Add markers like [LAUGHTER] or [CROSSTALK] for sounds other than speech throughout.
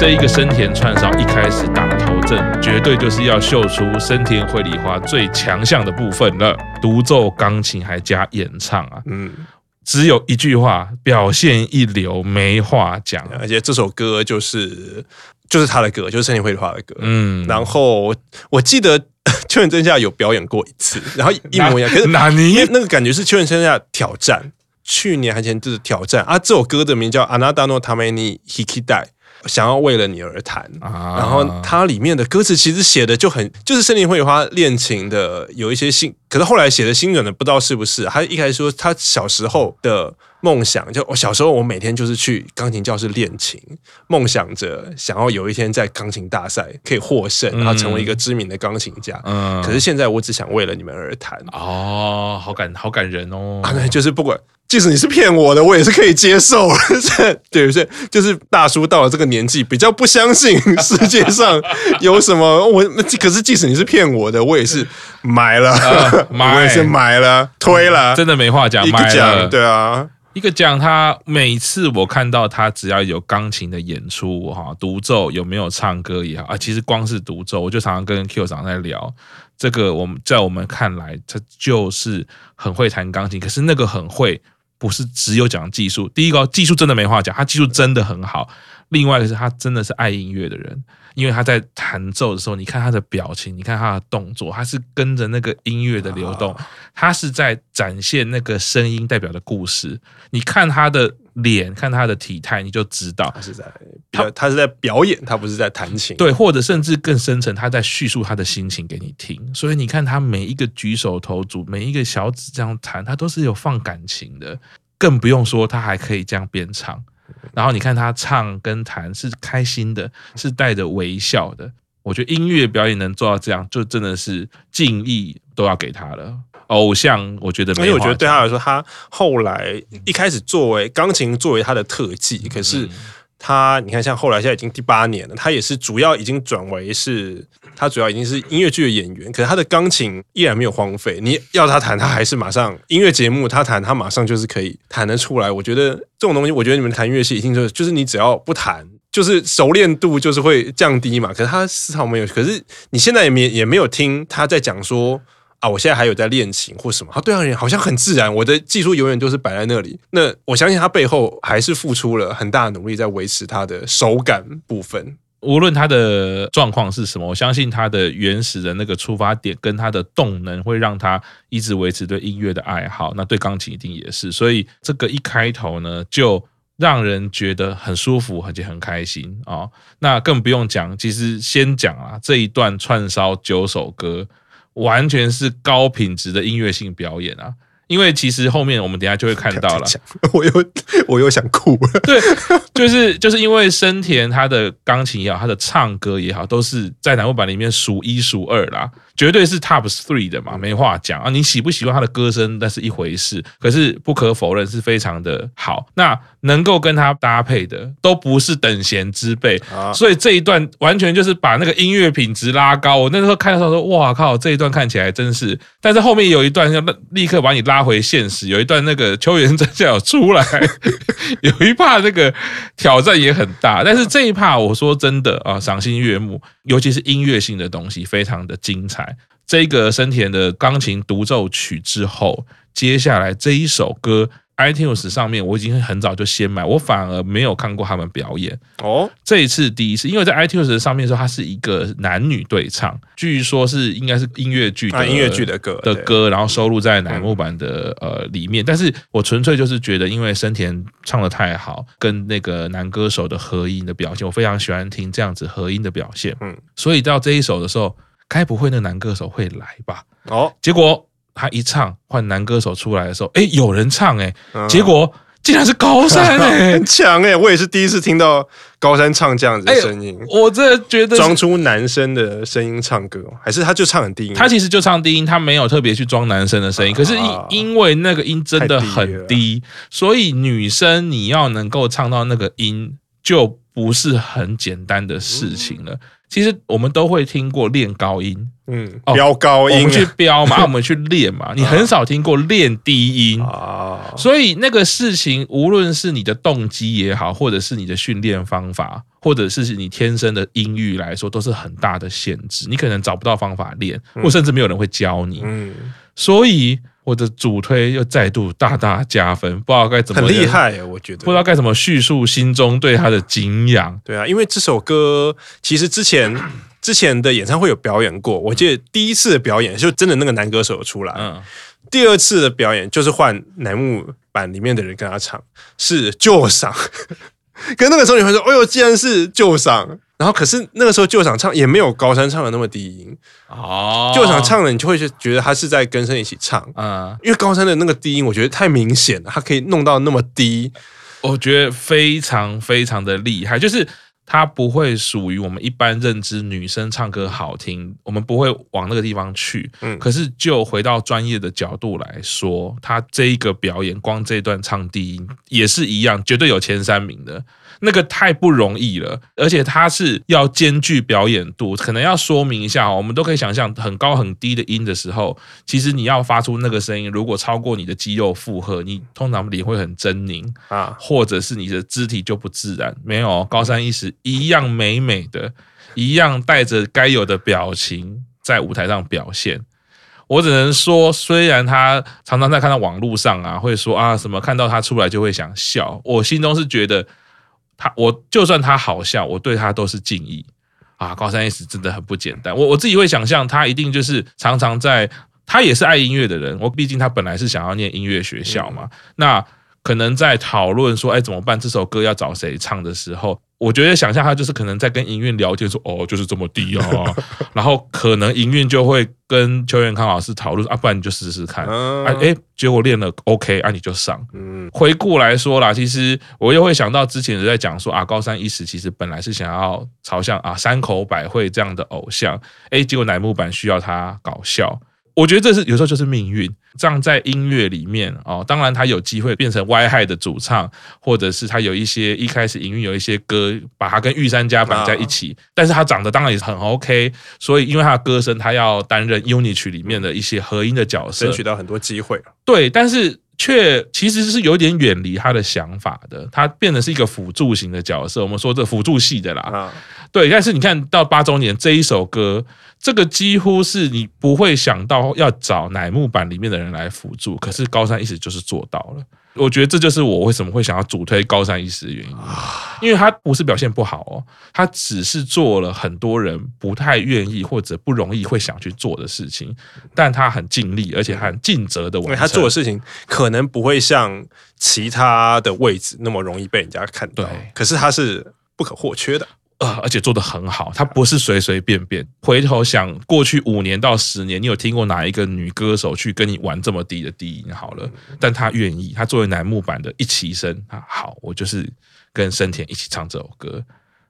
这一个生田串烧一开始打头阵，绝对就是要秀出生田绘梨花最强项的部分了，独奏钢琴还加演唱啊，嗯，只有一句话，表现一流，没话讲，而且这首歌就是就是他的歌，就是生田绘梨花的歌，嗯，然后我记得秋元真夏有表演过一次，然后一模一样，可是哪里？因为那个感觉是秋元真夏挑战。去年还前就是挑战啊！这首歌的名叫《あなたのために弾きたい》， 想要为了你而弹。啊、然后它里面的歌词其实写的就很，就是森林绘梨花恋情的有一些心，可是后来写的心软的不知道是不是。他一开始说他小时候的梦想，就我小时候我每天就是去钢琴教室练琴，梦想着想要有一天在钢琴大赛可以获胜，然后成为一个知名的钢琴家。嗯，可是现在我只想为了你们而弹。哦，好感好感人哦！啊，对，就是不管。即使你是骗我的，我也是可以接受。[LAUGHS] 对不对？就是大叔到了这个年纪，比较不相信世界上有什么。[LAUGHS] 我可是，即使你是骗我的，我也是买了，呃、[LAUGHS] 买我也是买了，推了，真的没话讲。一个奖，对啊，一个讲。他每次我看到他，只要有钢琴的演出，哈，独奏有没有唱歌也好啊，其实光是独奏，我就常常跟 Q 长在聊这个。我们在我们看来，他就是很会弹钢琴，可是那个很会。不是只有讲技术，第一个技术真的没话讲，他技术真的很好。另外一个是他真的是爱音乐的人，因为他在弹奏的时候，你看他的表情，你看他的动作，他是跟着那个音乐的流动，他是在展现那个声音代表的故事。你看他的。脸看他的体态，你就知道他是在他他是在表演，他不是在弹琴。对，或者甚至更深层，他在叙述他的心情给你听。所以你看他每一个举手投足，每一个小指这样弹，他都是有放感情的。更不用说他还可以这样边唱，然后你看他唱跟弹是开心的，是带着微笑的。我觉得音乐表演能做到这样，就真的是敬意都要给他了。偶像，我觉得没有，因为我觉得对他来说，他后来一开始作为钢琴作为他的特技，可是他你看，像后来现在已经第八年了，他也是主要已经转为是，他主要已经是音乐剧的演员，可是他的钢琴依然没有荒废。你要他弹，他还是马上音乐节目他弹，他马上就是可以弹得出来。我觉得这种东西，我觉得你们弹乐器一定就是，就是你只要不弹，就是熟练度就是会降低嘛。可是他丝毫没有，可是你现在也没也没有听他在讲说。啊，我现在还有在练琴或什么，他对他人好像很自然。我的技术永远都是摆在那里。那我相信他背后还是付出了很大的努力，在维持他的手感部分。无论他的状况是什么，我相信他的原始的那个出发点跟他的动能，会让他一直维持对音乐的爱好。那对钢琴一定也是。所以这个一开头呢，就让人觉得很舒服，而且很开心啊、那更不用讲，其实先讲啊，这一段串烧九首歌。完全是高品质的音乐性表演啊！因为其实后面我们等下就会看到了，[LAUGHS] 我又我又想哭了。对，就是就是因为生田他的钢琴也好，他的唱歌也好，都是在南木版里面数一数二啦。绝对是 top three 的嘛，没话讲啊！你喜不喜欢他的歌声，那是一回事。可是不可否认是非常的好。那能够跟他搭配的，都不是等闲之辈。啊所以这一段完全就是把那个音乐品质拉高。我那时候看的时候说：“哇靠，这一段看起来真是。”但是后面有一段要立刻把你拉回现实。有一段那个秋元真夏出来，[LAUGHS] 有一怕那个挑战也很大。但是这一怕我说真的啊，赏心悦目，尤其是音乐性的东西，非常的精彩。这个深田的钢琴独奏曲之后，接下来这一首歌，iTunes 上面我已经很早就先买，我反而没有看过他们表演哦。这一次第一次，因为在 iTunes 上面说它是一个男女对唱，据说是应该是音乐剧的音乐剧的歌的歌，然后收录在乃木坂的呃里面。但是我纯粹就是觉得，因为生田唱的太好，跟那个男歌手的合音的表现，我非常喜欢听这样子合音的表现。嗯，所以到这一首的时候。该不会那男歌手会来吧？哦，结果他一唱换男歌手出来的时候，哎，有人唱哎，结果竟然是高山哎，[LAUGHS] 很强哎！我也是第一次听到高山唱这样子的声音，我真的觉得装出男生的声音唱歌，还是他就唱很低音？他其实就唱低音，他没有特别去装男生的声音。可是因因为那个音真的很低，所以女生你要能够唱到那个音就不是很简单的事情了。其实我们都会听过练高音，嗯，飙高音，我们去飙嘛，[LAUGHS] 我们去练嘛。你很少听过练低音啊，所以那个事情，无论是你的动机也好，或者是你的训练方法，或者是你天生的音域来说，都是很大的限制。你可能找不到方法练，或甚至没有人会教你。嗯，所以。我的主推又再度大大加分，不知道该怎么很厉害，我觉得不知道该怎么叙述心中对他的敬仰。对啊，因为这首歌其实之前 [CLEARS THROAT] 之前的演唱会有表演过，我记得第一次的表演就真的那个男歌手出来，嗯，第二次的表演就是换乃木版里面的人跟他唱，是旧赏，[LAUGHS] 可那个时候你会说，哎呦，既然是旧赏。然后，可是那个时候，旧场唱也没有高山唱的那么低音哦。旧场唱了，你就会觉得他是在跟声一起唱，嗯，因为高山的那个低音，我觉得太明显了，他可以弄到那么低，我觉得非常非常的厉害，就是他不会属于我们一般认知女生唱歌好听，我们不会往那个地方去。嗯，可是就回到专业的角度来说，他这一个表演，光这一段唱低音也是一样，绝对有前三名的。那个太不容易了，而且它是要兼具表演度，可能要说明一下哦。我们都可以想象，很高很低的音的时候，其实你要发出那个声音，如果超过你的肌肉负荷，你通常脸会很狰狞啊，或者是你的肢体就不自然。没有高山一实一样美美的，一样带着该有的表情在舞台上表现。我只能说，虽然他常常在看到网络上啊，会说啊什么看到他出来就会想笑，我心中是觉得。他我就算他好笑，我对他都是敬意啊！高山一史真的很不简单。我我自己会想象，他一定就是常常在，他也是爱音乐的人。我毕竟他本来是想要念音乐学校嘛，那可能在讨论说，哎，怎么办？这首歌要找谁唱的时候。我觉得想象他就是可能在跟营运聊天说哦，就是这么低哦，[LAUGHS] 然后可能营运就会跟邱元康老师讨论啊，不然你就试试看啊，哎，结果练了 OK 啊，你就上。回顾来说啦，其实我又会想到之前在讲说啊，高山一时其实本来是想要朝向啊山口百惠这样的偶像，哎，结果乃木坂需要他搞笑。我觉得这是有时候就是命运，这样在音乐里面哦，当然他有机会变成 Y-Hi 的主唱，或者是他有一些一开始营运有一些歌，把他跟玉三家绑在一起，但是他长得当然也是很 OK，所以因为他的歌声，他要担任 UNI 曲里面的一些合音的角色，争取到很多机会。对，但是却其实是有点远离他的想法的，他变得是一个辅助型的角色。我们说这辅助系的啦，对，但是你看到八周年这一首歌。这个几乎是你不会想到要找乃木坂里面的人来辅助，可是高山一实就是做到了。我觉得这就是我为什么会想要主推高山一实的原因，因为他不是表现不好哦，他只是做了很多人不太愿意或者不容易会想去做的事情，但他很尽力，而且很尽责的完成。因为他做的事情可能不会像其他的位置那么容易被人家看到，可是他是不可或缺的。呃，而且做得很好，他不是随随便便。回头想过去五年到十年，你有听过哪一个女歌手去跟你玩这么低的低音？好了，但她愿意，她作为楠木版的一起生啊，好，我就是跟生田一起唱这首歌，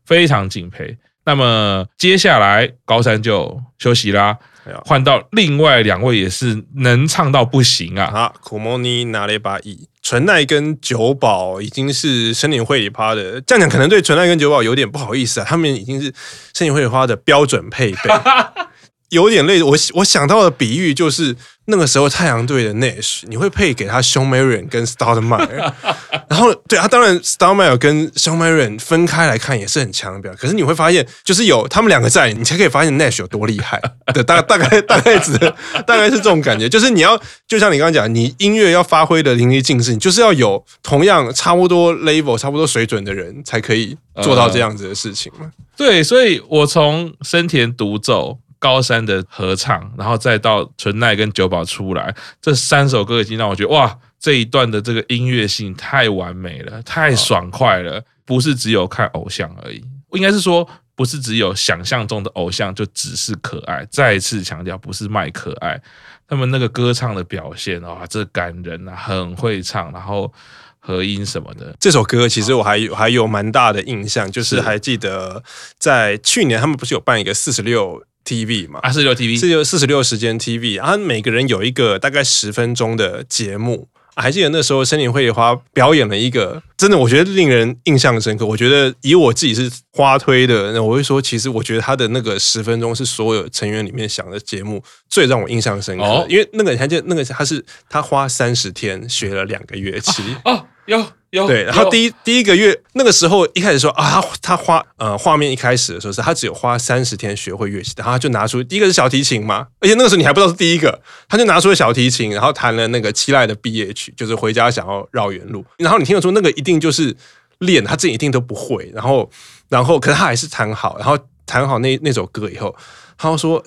非常敬佩。那么接下来高山就休息啦，换到另外两位也是能唱到不行啊。啊，苦莫尼拿了一把椅。纯奈跟久保已经是森林会里趴的，这样讲可能对纯奈跟久保有点不好意思啊，他们已经是生田绘梨花的标准配备，[LAUGHS] 有点累。我我想到的比喻就是。那个时候太阳队的 Nash，你会配给他 Shawn Marion 跟 Stoudemire，[LAUGHS] 然后对他当然 Stoudemire 跟 Shawn Marion 分开来看也是很强的表，可是你会发现就是有他们两个在，你才可以发现 Nash 有多厉害。对，大大概 [LAUGHS] 大概只大概是这种感觉，就是你要就像你刚刚讲，你音乐要发挥的淋漓尽致，你就是要有同样差不多 level 差不多水准的人才可以做到这样子的事情嘛。对，所以我从生田独奏。高山的合唱，然后再到纯奈跟九保出来，这三首歌已经让我觉得哇，这一段的这个音乐性太完美了，太爽快了，不是只有看偶像而已，应该是说不是只有想象中的偶像就只是可爱。再次强调，不是卖可爱，他们那个歌唱的表现哇，这感人啊，很会唱，然后合音什么的。这首歌其实我还有还有蛮大的印象，就是还记得在去年他们不是有办一个四十六。TV 嘛，啊，四十六 TV，四十六四十六时间 TV，然后每个人有一个大概十分钟的节目还记得那时候森林绘花表演了一个，真的我觉得令人印象深刻。我觉得以我自己是花推的，那我会说，其实我觉得他的那个十分钟是所有成员里面想的节目最让我印象深刻。哦、因为那个你还记得那个他是他花三十天学了两个乐器哦。哦有有对，然后第一第一个月那个时候一开始说啊，他他花呃画面一开始的时候是他只有花三十天学会乐器，然后他就拿出第一个是小提琴嘛，而且那个时候你还不知道是第一个，他就拿出了小提琴，然后弹了那个七濑的毕业曲，就是回家想要绕远路，然后你听得出那个一定就是练，他自己一定都不会，然后然后可是他还是弹好，然后弹好那那首歌以后，他就说。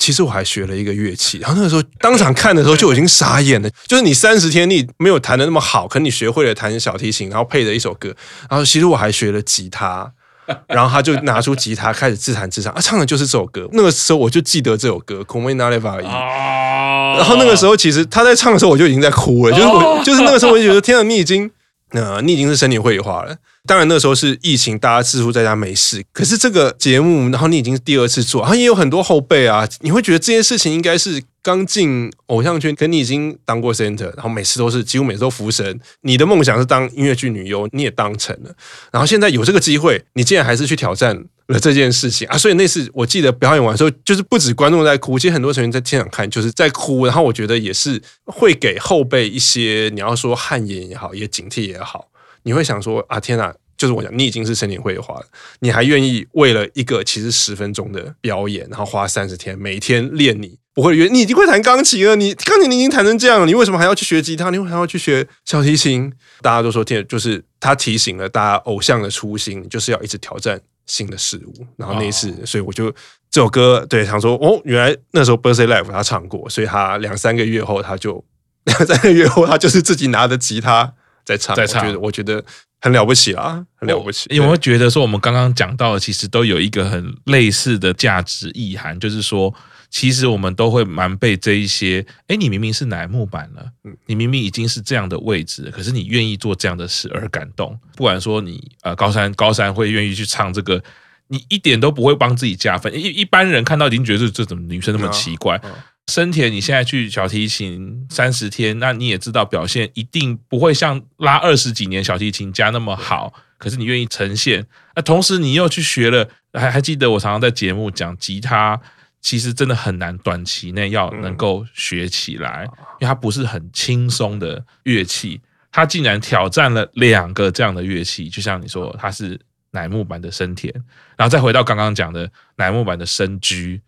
其实我还学了一个乐器，然后那个时候当场看的时候就已经傻眼了。就是你三十天你没有弹的那么好，可你学会了弹小提琴，然后配着一首歌，然后其实我还学了吉他，[LAUGHS] 然后他就拿出吉他开始自弹自唱，啊，唱的就是这首歌。那个时候我就记得这首歌《Come Na Leva》。然后那个时候其实他在唱的时候我就已经在哭了，就是我 [LAUGHS] 就是那个时候我就觉得天啊，你已经。那你已经是身体绘画了。当然那时候是疫情，大家似乎在家没事。可是这个节目，然后你已经是第二次做，然后也有很多后辈啊。你会觉得这件事情应该是刚进偶像圈，可你已经当过 center，然后每次都是几乎每次都福神。你的梦想是当音乐剧女优，你也当成了。然后现在有这个机会，你竟然还是去挑战了这件事情啊！所以那次我记得表演完之后，就是不止观众在哭，其实很多成员在现场看就是在哭。然后我觉得也是会给后辈一些，你要说汗颜也好，也警惕也好，你会想说啊，天哪！就是我讲，你已经是森林绘花了，你还愿意为了一个其实十分钟的表演，然后花三十天每天练你不会，你已经会弹钢琴了，你钢琴你已经弹成这样了，你为什么还要去学吉他？你为什么还要去学小提琴？大家都说天，就是他提醒了大家偶像的初心，就是要一直挑战。新的事物，然后那一次，哦、所以我就这首歌，对，想说，哦，原来那时候 Birthday Live 他唱过，所以他两三个月后，他就两三个月后，他就是自己拿着吉他在唱，在唱，我觉得，我觉得很了不起啦，很了不起。因为我会觉得说，我们刚刚讲到的，其实都有一个很类似的价值意涵，就是说。其实我们都会蛮被这一些，哎，你明明是乃木坂了，你明明已经是这样的位置，可是你愿意做这样的事而感动。不管说你呃高山高山会愿意去唱这个，你一点都不会帮自己加分。一一般人看到已经觉得这怎么女生那么奇怪。森田，你现在去小提琴三十天，那你也知道表现一定不会像拉二十几年小提琴家那么好，可是你愿意呈现。那同时你又去学了，还还记得我常常在节目讲吉他。其实真的很难，短期内要能够学起来，因为它不是很轻松的乐器。他竟然挑战了两个这样的乐器，就像你说，它是乃木坂的生田，然后再回到刚刚讲的乃木坂的深居，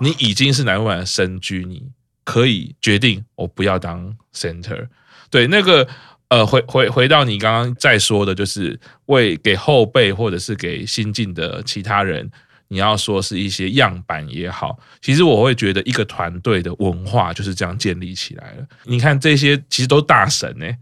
你已经是乃木坂的深居，你可以决定我不要当 center。对，那个呃，回回回到你刚刚在说的，就是为给后辈或者是给新进的其他人。你要说是一些样板也好，其实我会觉得一个团队的文化就是这样建立起来了。你看这些其实都大神呢、欸，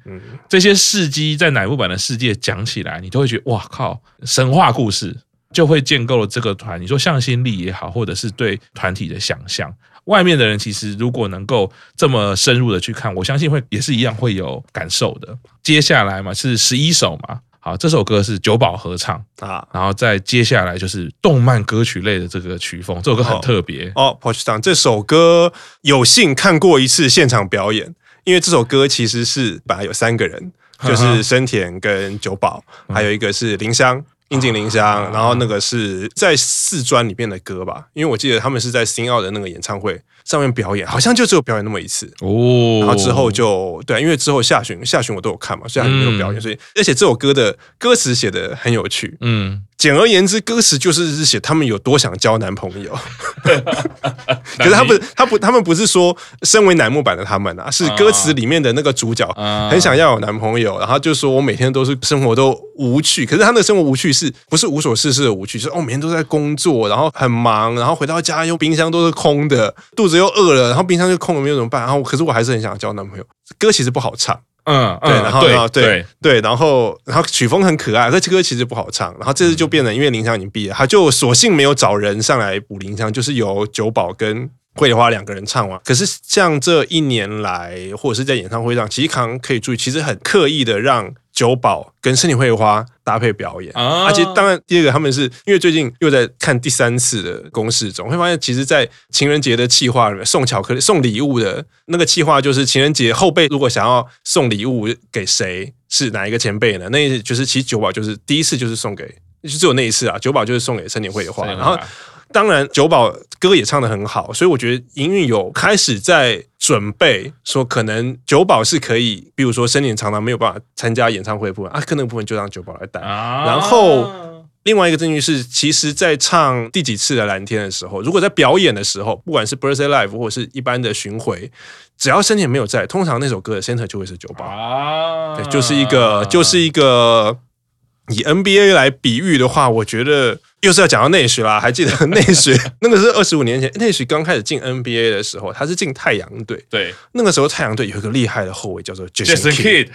这些事迹在乃木坂的世界讲起来，你都会觉得哇靠，神话故事就会建构了这个团。你说向心力也好，或者是对团体的想象，外面的人其实如果能够这么深入的去看，我相信会也是一样会有感受的。接下来嘛是十一首嘛。好，这首歌是九保合唱啊，然后再接下来就是动漫歌曲类的这个曲风，这首歌很特别。哦。Pochi 桑这首歌有幸看过一次现场表演，因为这首歌其实是本来有三个人，就是深田跟九保，还有一个是林香，樱井綾香，然后那个是在四专里面的歌吧，因为我记得他们是在新奥的那个演唱会。上面表演好像就只有表演那么一次哦，然后之后就对，因为之后下旬下旬我都有看嘛，虽然没有表演，所以而且这首歌的歌词写得很有趣，嗯。简而言之，歌词就是写他们有多想交男朋友。[LAUGHS] 可是他不，他不，他们不是说身为楠木版的他们啊，是歌词里面的那个主角很想要有男朋友，然后就说我每天都是生活都无趣。可是他的生活无趣是不是无所事事的无趣？就是哦每天都在工作，然后很忙，然后回到家又冰箱都是空的，肚子又饿了，然后冰箱就空了，没有怎么办？然后可是我还是很想交男朋友。歌其实不好唱。嗯，对，然后，然后，对，对，然后，然后曲风很可爱，这歌其实不好唱。然后这次就变成，因为林翔已经毕业，他就索性没有找人上来补林翔，就是由九宝跟桂花两个人唱完。可是像这一年来，或者是在演唱会上，其实可以注意，其实很刻意的让久保跟森田惠花搭配表演，啊而且当然第二个他们是因为最近又在看第三次的公式中，会发现其实，在情人节的企划里面送巧克力、送礼物的那个企划，就是情人节后辈如果想要送礼物给谁，是哪一个前辈呢？那就是其实酒保就是第一次就是送给，就只有那一次啊，九保就是送给森田惠花，然后。当然，久保歌也唱得很好，所以我觉得营运有开始在准备，说可能久保是可以，比如说深年常常没有办法参加演唱会的部分啊，可能部分就让久保来带。啊、然后另外一个证据是，其实，在唱第几次的蓝天的时候，如果在表演的时候，不管是 Birthday Live 或者是一般的巡回，只要深年没有在，通常那首歌的 center 就会是九宝。啊，对，就是一个，就是一个。以 NBA 来比喻的话，我觉得又是要讲到内许啦。还记得内许 [LAUGHS] 那个是二十五年前，内许刚开始进 NBA 的时候，他是进太阳队。对，那个时候太阳队有一个厉害的后卫叫做 Jason Kidd。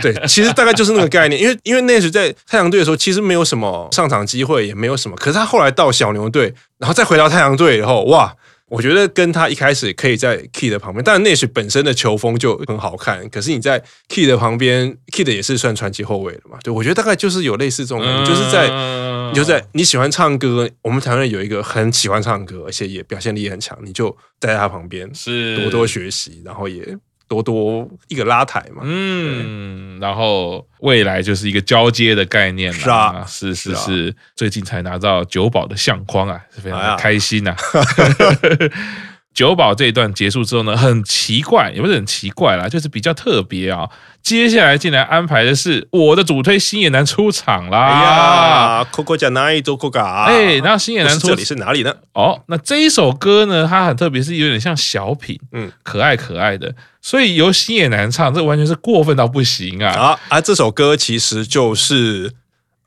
对，其实大概就是那个概念。因为因为内许在太阳队的时候，其实没有什么上场机会，也没有什么。可是他后来到小牛队，然后再回到太阳队以后，哇！我觉得跟他一开始可以在 Key 的旁边，但 Nash 本身的球风就很好看。可是你在 Key 的旁边，Key 的也是算传奇后卫的嘛？对，我觉得大概就是有类似这种感觉，就是在，你就在你喜欢唱歌，我们台湾有一个很喜欢唱歌，而且也表现力也很强，你就在他旁边，是多多学习，然后也。多多一个拉抬嘛，嗯，然后未来就是一个交接的概念了，是啊，是是是，最近才拿到九保的相框啊，是非常的开心呐、啊。[LAUGHS] 久保这一段结束之后呢，很奇怪，也不是很奇怪啦，就是比较特别啊。接下来进来安排的是我的主推星野男出场啦。哎呀，Coco じゃないどこか。哎，然后星野男出这里是哪里呢？哦，那这一首歌呢，它很特别，是有点像小品，嗯，可爱可爱的，所以由星野男唱，这完全是过分到不行啊！啊啊，这首歌其实就是，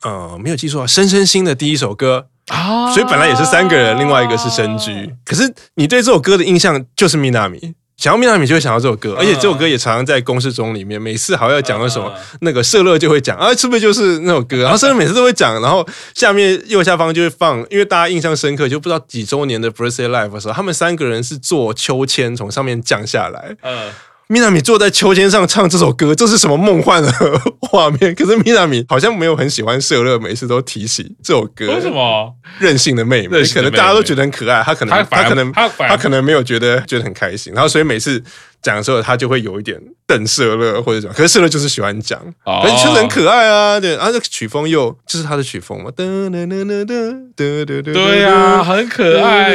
呃，没有记错啊，深深星的第一首歌。 啊，所以本来也是三个人，另外一个是深居。可是你对这首歌的印象就是米娜米，想要米娜米就会想到这首歌，而且这首歌也常常在公式中里面，每次好像要讲到什么，那个社乐就会讲啊，是不是就是那首歌？然后社乐每次都会讲，然后下面右下方就会放，因为大家印象深刻，就不知道几周年的 Birthday Life 的时候，他们三个人是坐秋千从上面降下来。嗯。米娜米坐在秋千上唱这首歌，这是什么梦幻的 [LAUGHS] 画面？可是米娜米好像没有很喜欢社乐，每次都提起这首歌。为什么？任性的妹妹，可能大家都觉得很可爱，她可能她可能她可能没有觉得觉得很开心，然后所以每次。讲的时候，他就会有一点瞪社乐或者什么，可是社乐就是喜欢讲，而且确实很可爱啊，对，然后这个曲风又就是他的曲风嘛，噔噔噔噔噔噔噔，对啊，很可爱，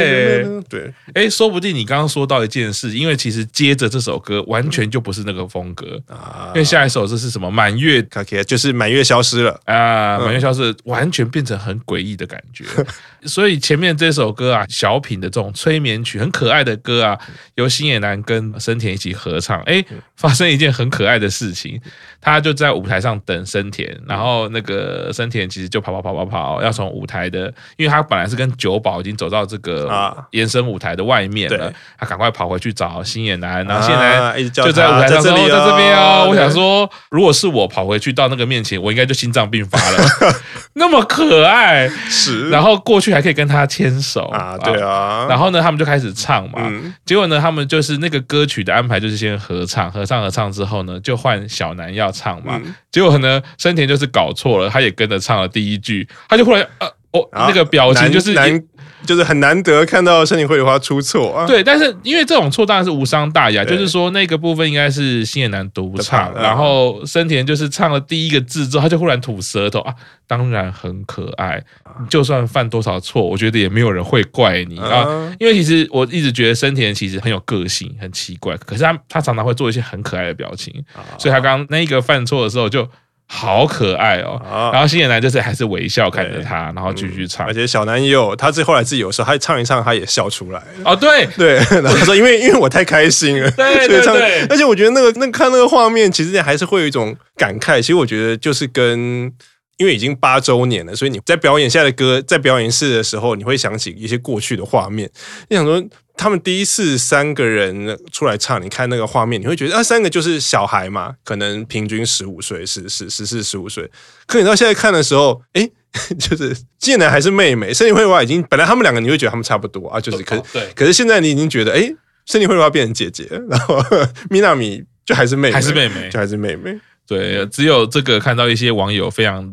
对，哎，说不定你刚刚说到一件事，因为其实接着这首歌完全就不是那个风格。啊，因为下一首这是什么满月，就是满月消失了。啊，满月消失，完全变成很诡异的感觉，[LAUGHS] 所以前面这首歌啊，小品的这种催眠曲，很可爱的歌啊，由星野男跟深田。一起合唱，哎，发生一件很可爱的事情，他就在舞台上等深田，然后那个深田其实就跑跑跑跑跑，要从舞台的，因为他本来是跟九保已经走到这个延伸舞台的外面了，他赶快跑回去找星野男，然后星野男就在舞台上说，在这边哦，我想说，如果是我跑回去到那个面前，我应该就心脏病发了，[LAUGHS] 那么可爱，是，然后过去还可以跟他牵手啊，对啊，然后呢，他们就开始唱嘛，结果呢，他们就是那个歌曲的安排就是先合唱，合唱合唱之后呢，就换小南要唱嘛。嗯、结果呢，生田就是搞错了，他也跟着唱了第一句，他就忽然呃，哦，啊、那个表情就是难，就是很难得看到深田惠梨花出错啊。对，但是因为这种错当然是无伤大雅，就是说那个部分应该是新野男独唱，然后森田就是唱了第一个字之后，他就忽然吐舌头啊，当然很可爱。就算犯多少错，我觉得也没有人会怪你啊，因为其实我一直觉得森田其实很有个性，很奇怪，可是他他常常会做一些很可爱的表情，所以他刚刚那一个犯错的时候就好可爱哦，然后新野男就是还是微笑看着他，然后继续唱，而且小南也有他最后来自己有时候他唱一唱他也笑出来哦，对。对，[LAUGHS] 然后他说因为因为我太开心了，对对 [LAUGHS] 对，而且我觉得那个那个看那个画面，其实还是会有一种感慨，其实我觉得就是跟。因为已经八周年了，所以你在表演下的歌，在表演室的时候，你会想起一些过去的画面。你想说，他们第一次三个人出来唱，你看那个画面，你会觉得啊，三个就是小孩嘛，可能平均十五岁，十十十四十五岁。可你到现在看的时候，哎，[LAUGHS] 就是竟然还是妹妹。深田惠梨花已经本来他们两个你会觉得他们差不多啊，就是可是对，可是现在你已经觉得，哎，森田惠梨花变成姐姐，然后米娜米就还是妹妹，还是妹妹，就还是妹妹。对，只有这个看到一些网友非常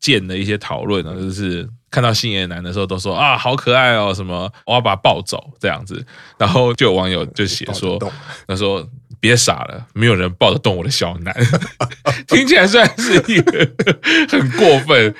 贱的一些讨论啊，就是看到星野男的时候都说啊好可爱哦，什么我要把他抱走这样子，然后就有网友就写说，[LAUGHS] 他说别傻了，没有人抱得动我的小男，[LAUGHS] 听起来虽然是一个很过分，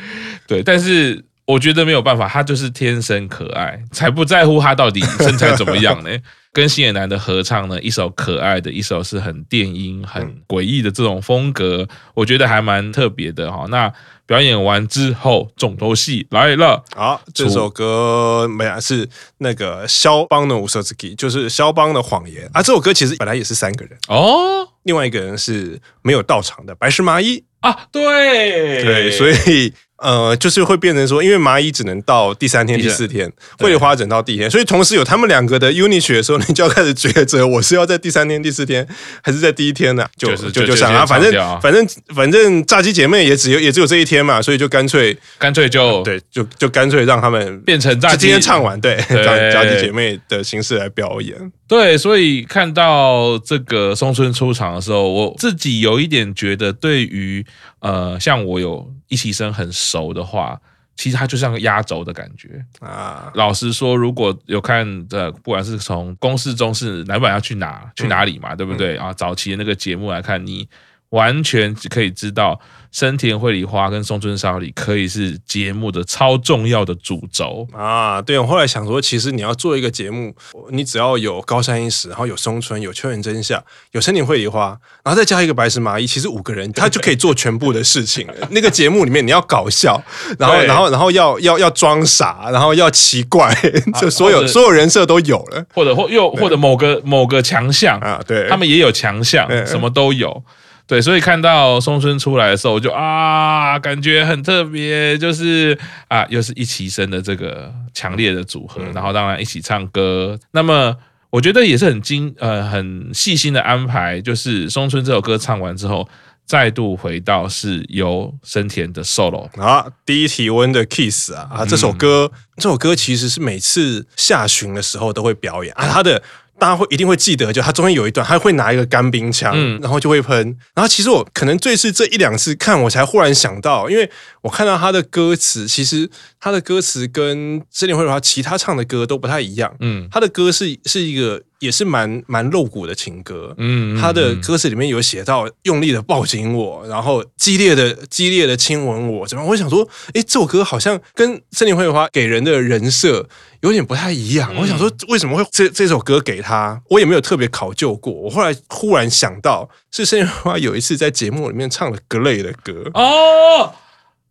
对，但是。我觉得没有办法，他就是天生可爱，才不在乎他到底身材怎么样呢？[LAUGHS] 跟新野男的合唱呢，一首可爱的，一首是很电音、很诡异的这种风格，我觉得还蛮特别的哈。那表演完之后，重头戏来了。好，这首歌没啊，是那个肖邦的《乌瑟斯基》，就是肖邦的谎言啊。这首歌其实本来也是三个人哦，另外一个人是没有到场的，白石麻衣啊，对对，所以。呃，就是会变成说，因为蚂蚁只能到第三天、第四天，会梨花只能到第一天，所以同时有他们两个的 unit 曲的时候，[LAUGHS] 你就要开始抉择，我是要在第三天、第四天，还是在第一天呢？就就就想啊，反正反正反正炸鸡姐妹也只有也只有这一天嘛，所以就干脆干脆就对，就就干脆让他们变成炸鸡今天唱完，对，炸炸鸡姐妹的形式来表演。对，所以看到这个松村出场的时候，我自己有一点觉得，对于呃，像我有。一期生很熟的话，其实它就像个压轴的感觉啊。老实说，如果有看的，不管是从公式中是男版要去哪去哪里嘛，对不对啊？早期的那个节目来看，你完全可以知道。深田惠梨花跟松村沙织可以是节目的超重要的主轴啊！对，我后来想说，其实你要做一个节目，你只要有高山一实，然后有松村，有秋元真夏，有深田惠梨花，然后再加一个白石麻衣，其实五个人他就可以做全部的事情。[LAUGHS] 那个节目里面你要搞笑，然后然后然后要要要装傻，然后要奇怪，[LAUGHS] 就所有所有人设都有了，或者或又或者某个某个强项啊，对，他们也有强项，什么都有。对，所以看到松村出来的时候，我就啊，感觉很特别，就是啊，又是一起生的这个强烈的组合，然后当然一起唱歌。那么我觉得也是很精呃很细心的安排，就是松村这首歌唱完之后，再度回到是由深田的 solo 啊，第一体温的 kiss 啊啊，这首歌这首歌其实是每次下旬的时候都会表演啊，他的。大家会一定会记得，就他中间有一段，他会拿一个干冰枪，嗯、然后就会喷。然后其实我可能最是这一两次看，我才忽然想到，因为我看到他的歌词，其实他的歌词跟深田绘梨花其他唱的歌都不太一样。嗯，他的歌是是一个。也是蛮蛮露骨的情歌，嗯，他的歌词里面有写到用力的抱紧我，然后激烈的激烈的亲吻我，怎么？我想说，哎，这首歌好像跟深田绘梨花给人的人设有点不太一样。我想说，为什么会这这首歌给他？我也没有特别考究过。我后来忽然想到，是深田绘梨花有一次在节目里面唱了格雷的歌哦，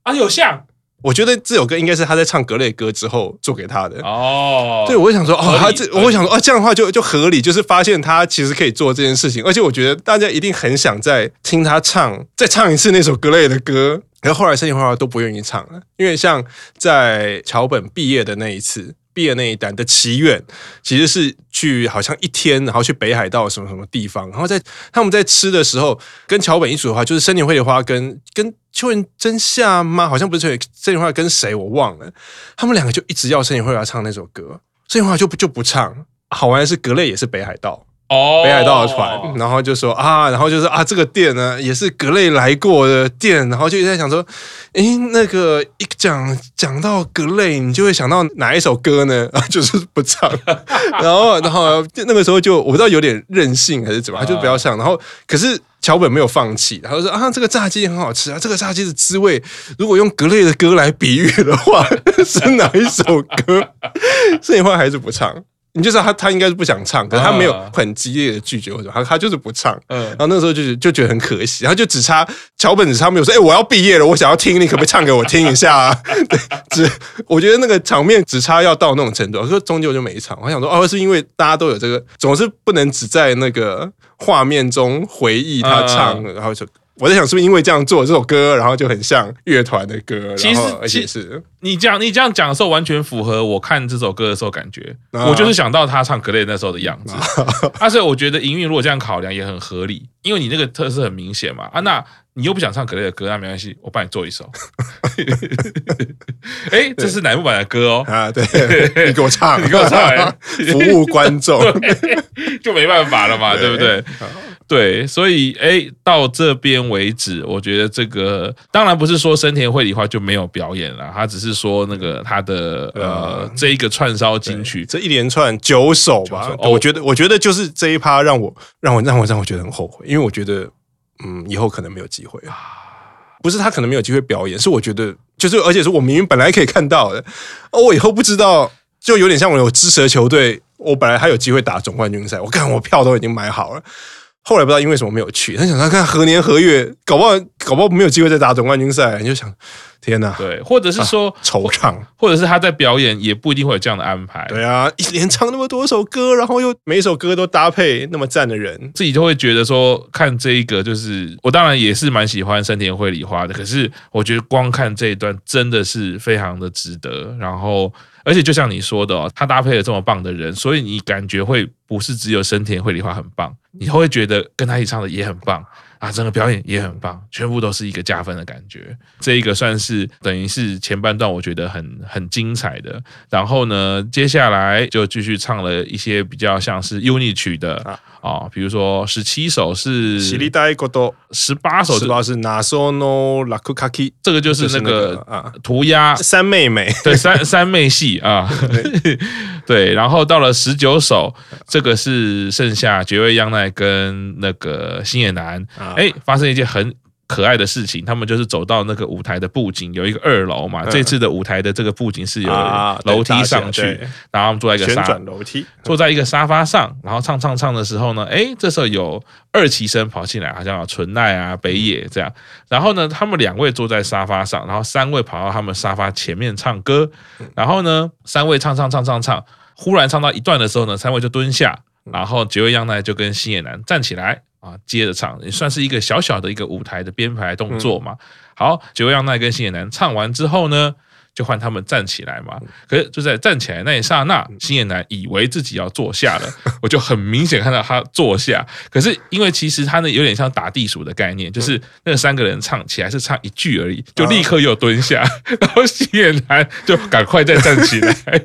啊，有像。我觉得这首歌应该是他在唱格雷歌之后做给他的哦。对，我会想说哦，他这我会想说哦，这样的话就就合理，就是发现他其实可以做这件事情，而且我觉得大家一定很想再听他唱，再唱一次那首格雷的歌。然后后来深田绘梨花都不愿意唱了，因为像在桥本毕业的那一次。毕业那一单的祈愿，其实是去好像一天，然后去北海道什么什么地方，然后在他们在吃的时候，跟桥本一组的话，就是森田绘梨花跟跟秋元真夏吗？好像不是秋元深田绘梨花跟谁我忘了，他们两个就一直要森田绘梨花唱那首歌，森田惠梨花就不就不唱。好玩的是，格雷也是北海道。哦，北海道的船，然后就说啊，然后就是啊，这个店呢也是格雷来过的店，然后就在想说，诶，那个一讲讲到格雷，你就会想到哪一首歌呢？啊，[LAUGHS] 就是不唱，[LAUGHS] 然后然后那个时候就我不知道有点任性还是怎么，他就不要唱，然后可是桥本没有放弃，他就说啊，这个炸鸡很好吃啊，这个炸鸡的滋味，如果用格雷的歌来比喻的话，[LAUGHS] 是哪一首歌？这一话还是不唱。你就知道他，他应该是不想唱，可是他没有很激烈的拒绝或者他他就是不唱。嗯，然后那时候就就觉得很可惜，然后就只差桥本只差没有说，哎，我要毕业了，我想要听，你可不可以唱给我听一下啊？[LAUGHS] 对，只我觉得那个场面只差要到那种程度，我说终究就没唱。我想说，哦，是因为大家都有这个，总是不能只在那个画面中回忆他唱，然后就。我在想，是不是因为这样做这首歌，然后就很像乐团的歌？其实，而且是你这样你这样讲的时候，完全符合我看这首歌的时候感觉。我就是想到他唱格雷那时候的样子。[LAUGHS] 啊，所以我觉得营运如果这样考量也很合理，因为你那个特色很明显嘛。啊，那你又不想唱格雷的歌，那没关系，我帮你做一首。[LAUGHS] 哎，这是乃木坂的歌哦。啊，对，[LAUGHS] 你给我唱，你给我唱，服务观众，就没办法了嘛，对不对？对，所以哎，到这边为止，我觉得这个当然不是说森田绘梨花就没有表演了，他只是说那个他的呃这一个串烧金曲，这一连串九首吧，哦、我觉得我觉得就是这一趴让我让我让我让我觉得很后悔，因为我觉得嗯以后可能没有机会啊，不是他可能没有机会表演，是我觉得就是而且是我明明本来可以看到的，哦，我以后不知道。就有点像我有支持的球队，我本来还有机会打总冠军赛，我看我票都已经买好了，后来不知道因为什么没有去。他想他看何年何月，搞不好搞不好没有机会再打总冠军赛，你就想天哪，对，或者是说惆怅，或者是他在表演也不一定会有这样的安排。对啊，一连唱那么多首歌，然后又每一首歌都搭配那么赞的人，自己就会觉得说看这一个就是我当然也是蛮喜欢森田惠里花的，可是我觉得光看这一段真的是非常的值得，然后。而且就像你说的哦，他搭配了这么棒的人，所以你感觉会不是只有森田绘梨花很棒，你会觉得跟他一起唱的也很棒。啊，整个表演也很棒，全部都是一个加分的感觉。这一个算是等于是前半段，我觉得很很精彩的。然后呢，接下来就继续唱了一些比较像是 unit 曲的。啊啊，比如说十七首是，十八首是吧？是 Nasono Rakukaki，这个就是那个啊涂鸦三妹妹，对三三妹系啊，[LAUGHS] 对，然后到了十九首，这个是剩下绝味央奈跟那个星野男，哎，发生一件很。可爱的事情，他们就是走到那个舞台的布景，有一个二楼嘛。这次的舞台的这个布景是有楼梯上去，然后他们坐在一个沙楼梯，坐在一个沙发上，然后唱唱唱的时候呢，哎，这时候有二期生跑进来，好像有纯奈啊、北野这样。然后呢，他们两位坐在沙发上，然后三位跑到他们沙发前面唱歌。然后呢，三位唱唱唱唱唱，忽然唱到一段的时候呢，三位就蹲下，然后堀越央奈就跟星野男站起来。啊，接着唱也算是一个小小的一个舞台的编排动作嘛。好，堀越央奈跟新野男唱完之后呢，就换他们站起来嘛。可是就在站起来那一刹那，星野男以为自己要坐下了，[LAUGHS] 我就很明显看到他坐下。可是因为其实他呢有点像打地鼠的概念，就是那三个人唱起来是唱一句而已，就立刻又蹲下，[LAUGHS] 然后星野男就赶快再站起来。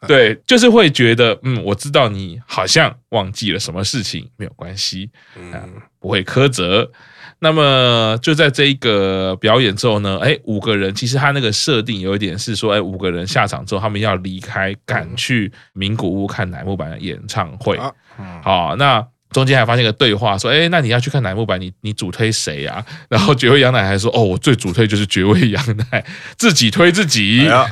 [LAUGHS] 对，就是会觉得，嗯，我知道你好像忘记了什么事情，没有关系，嗯，不会苛责。那么就在这一个表演之后呢，哎，五个人其实他那个设定有一点是说，哎，五个人下场之后，他们要离开，赶去名古屋看乃木坂的演唱会。好，那中间还发现个对话，说，哎，那你要去看乃木坂，你你主推谁啊？然后绝味羊奶还说，哦，我最主推就是绝味羊奶，[LAUGHS] 自己推自己啊，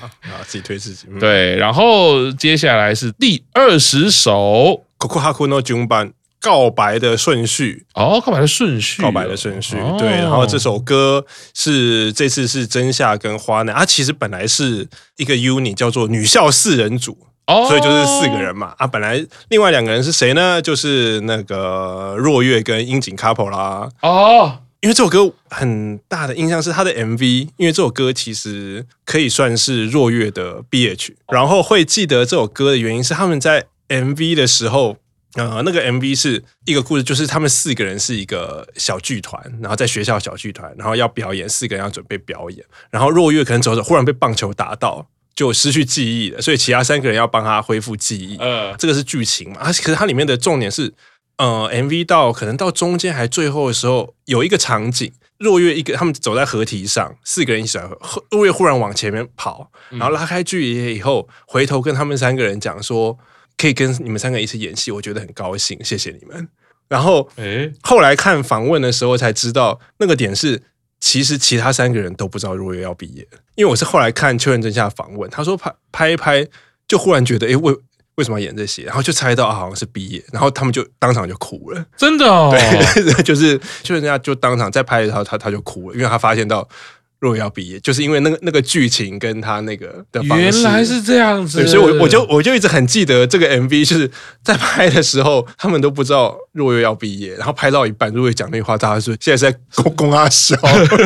自己推自己。对，然后接下来是第二十首，告白の顺番。告白的顺序哦，告白的顺序，告白的顺序，哦、对。然后这首歌是这次是真夏跟花奈，它其实本来是一个 unit 叫做女校四人组，哦，所以就是四个人嘛。啊，本来另外两个人是谁呢？就是那个若月跟樱井 couple 啦。哦，因为这首歌很大的印象是他的 MV，因为这首歌其实可以算是若月的毕业曲。然后会记得这首歌的原因是他们在 MV 的时候。呃，那个 MV 是一个故事，就是他们四个人是一个小剧团，然后在学校小剧团，然后要表演，四个人要准备表演，然后若月可能走着忽然被棒球打到，就失去记忆了，所以其他三个人要帮他恢复记忆。呃，这个是剧情嘛？啊，可是它里面的重点是，呃，MV 到可能到中间还最后的时候，有一个场景，若月一个他们走在河堤上，四个人一起来，若月忽然往前面跑，然后拉开距离以后，回头跟他们三个人讲说。可以跟你们三个一起演戏，我觉得很高兴，谢谢你们。然后，诶，后来看访问的时候才知道，那个点是其实其他三个人都不知道若月要毕业，因为我是后来看秋元真下访问，他说拍拍一拍，就忽然觉得，哎，为为什么要演这些？然后就猜到啊，好像是毕业，然后他们就当场就哭了，真的哦，对，就是秋元真夏就当场在拍的时候，他他就哭了，因为他发现到。若月要毕业，就是因为那个那个剧情跟他那个的方式，原来是这样子，所以我我就我就一直很记得这个 MV，就是在拍的时候，他们都不知道若月要毕业，然后拍到一半，若月讲那句话，大家说现在是在 [LAUGHS] 公公阿笑，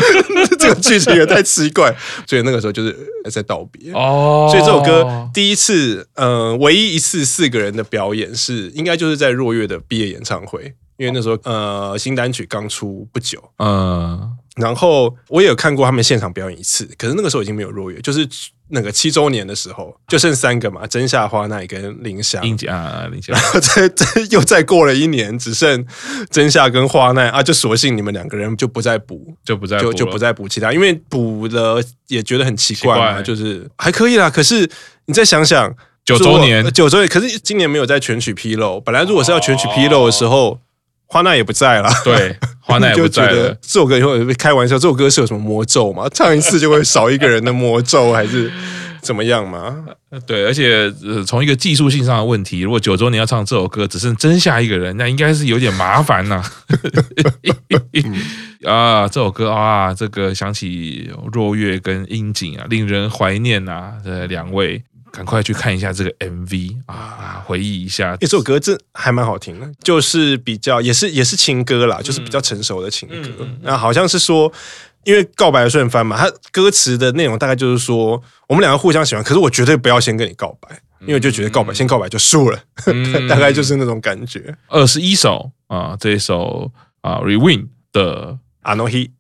[LAUGHS] 这个剧情也太奇怪，所以那个时候就是在道别。哦。所以这首歌第一次，呃，唯一一次四个人的表演是应该就是在若月的毕业演唱会。因为那时候，呃，新单曲刚出不久，嗯，然后我也有看过他们现场表演一次，可是那个时候已经没有若月，就是那个七周年的时候，就剩三个嘛，真夏、花奈跟林香。英姐啊，林香。然后再再又再过了一年，只剩真夏跟花奈啊，就索性你们两个人就不再补，就不再就就不再补其他，因为补了也觉得很奇怪嘛，怪就是还可以啦。可是你再想想，九周年，九周年，可是今年没有在全曲披露，本来如果是要全曲披露的时候。哦花奈也不在了，对，[LAUGHS] 花奈也不在了。这首歌以后会开玩笑，这首歌是有什么魔咒吗？唱一次就会少一个人的魔咒，还是怎么样吗？对，而且呃，从一个技术性上的问题，如果九周年要唱这首歌，只剩真下一个人，那应该是有点麻烦呐。[LAUGHS] [LAUGHS] 啊，这首歌啊，这个想起若月跟樱井啊，令人怀念啊，这两位。赶快去看一下这个 MV 啊，回忆一下。这首歌真还蛮好听的，就是比较也是也是情歌啦，就是比较成熟的情歌。那好像是说，因为告白的顺番嘛，它歌词的内容大概就是说，我们两个互相喜欢，可是我绝对不要先跟你告白，因为就觉得告白先告白就输了，[LAUGHS] 大概就是那种感觉。二十一首啊，这一首啊 Rewind 的 Anohi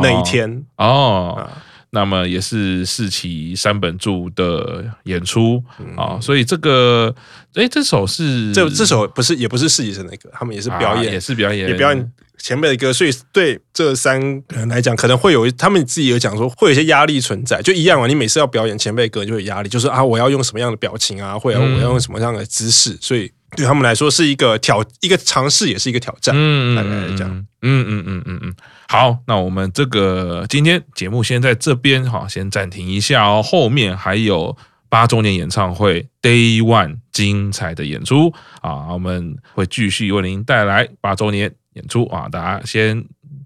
那一天哦。那么也是四期三本柱的演出啊，所以这个哎，这首是这这首不是也不是四期生的歌，他们也是表演，也是表演，也表演前辈的歌，所以对这三个人来讲，可能会有他们自己有讲说，会有一些压力存在，就一样啊。你每次要表演前辈歌，就有压力，就是啊，我要用什么样的表情啊，或者我要用什么样的姿势，所以。对他们来说是一个挑一个尝试，也是一个挑战。嗯，大概这样，嗯嗯嗯嗯嗯。好，那我们这个今天节目先在这边哈，先暂停一下哦。后面还有八周年演唱会 Day One 精彩的演出啊，我们会继续为您带来八周年演出啊，大家先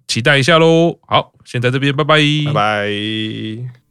期待一下喽。好，先在这边，拜拜，拜拜。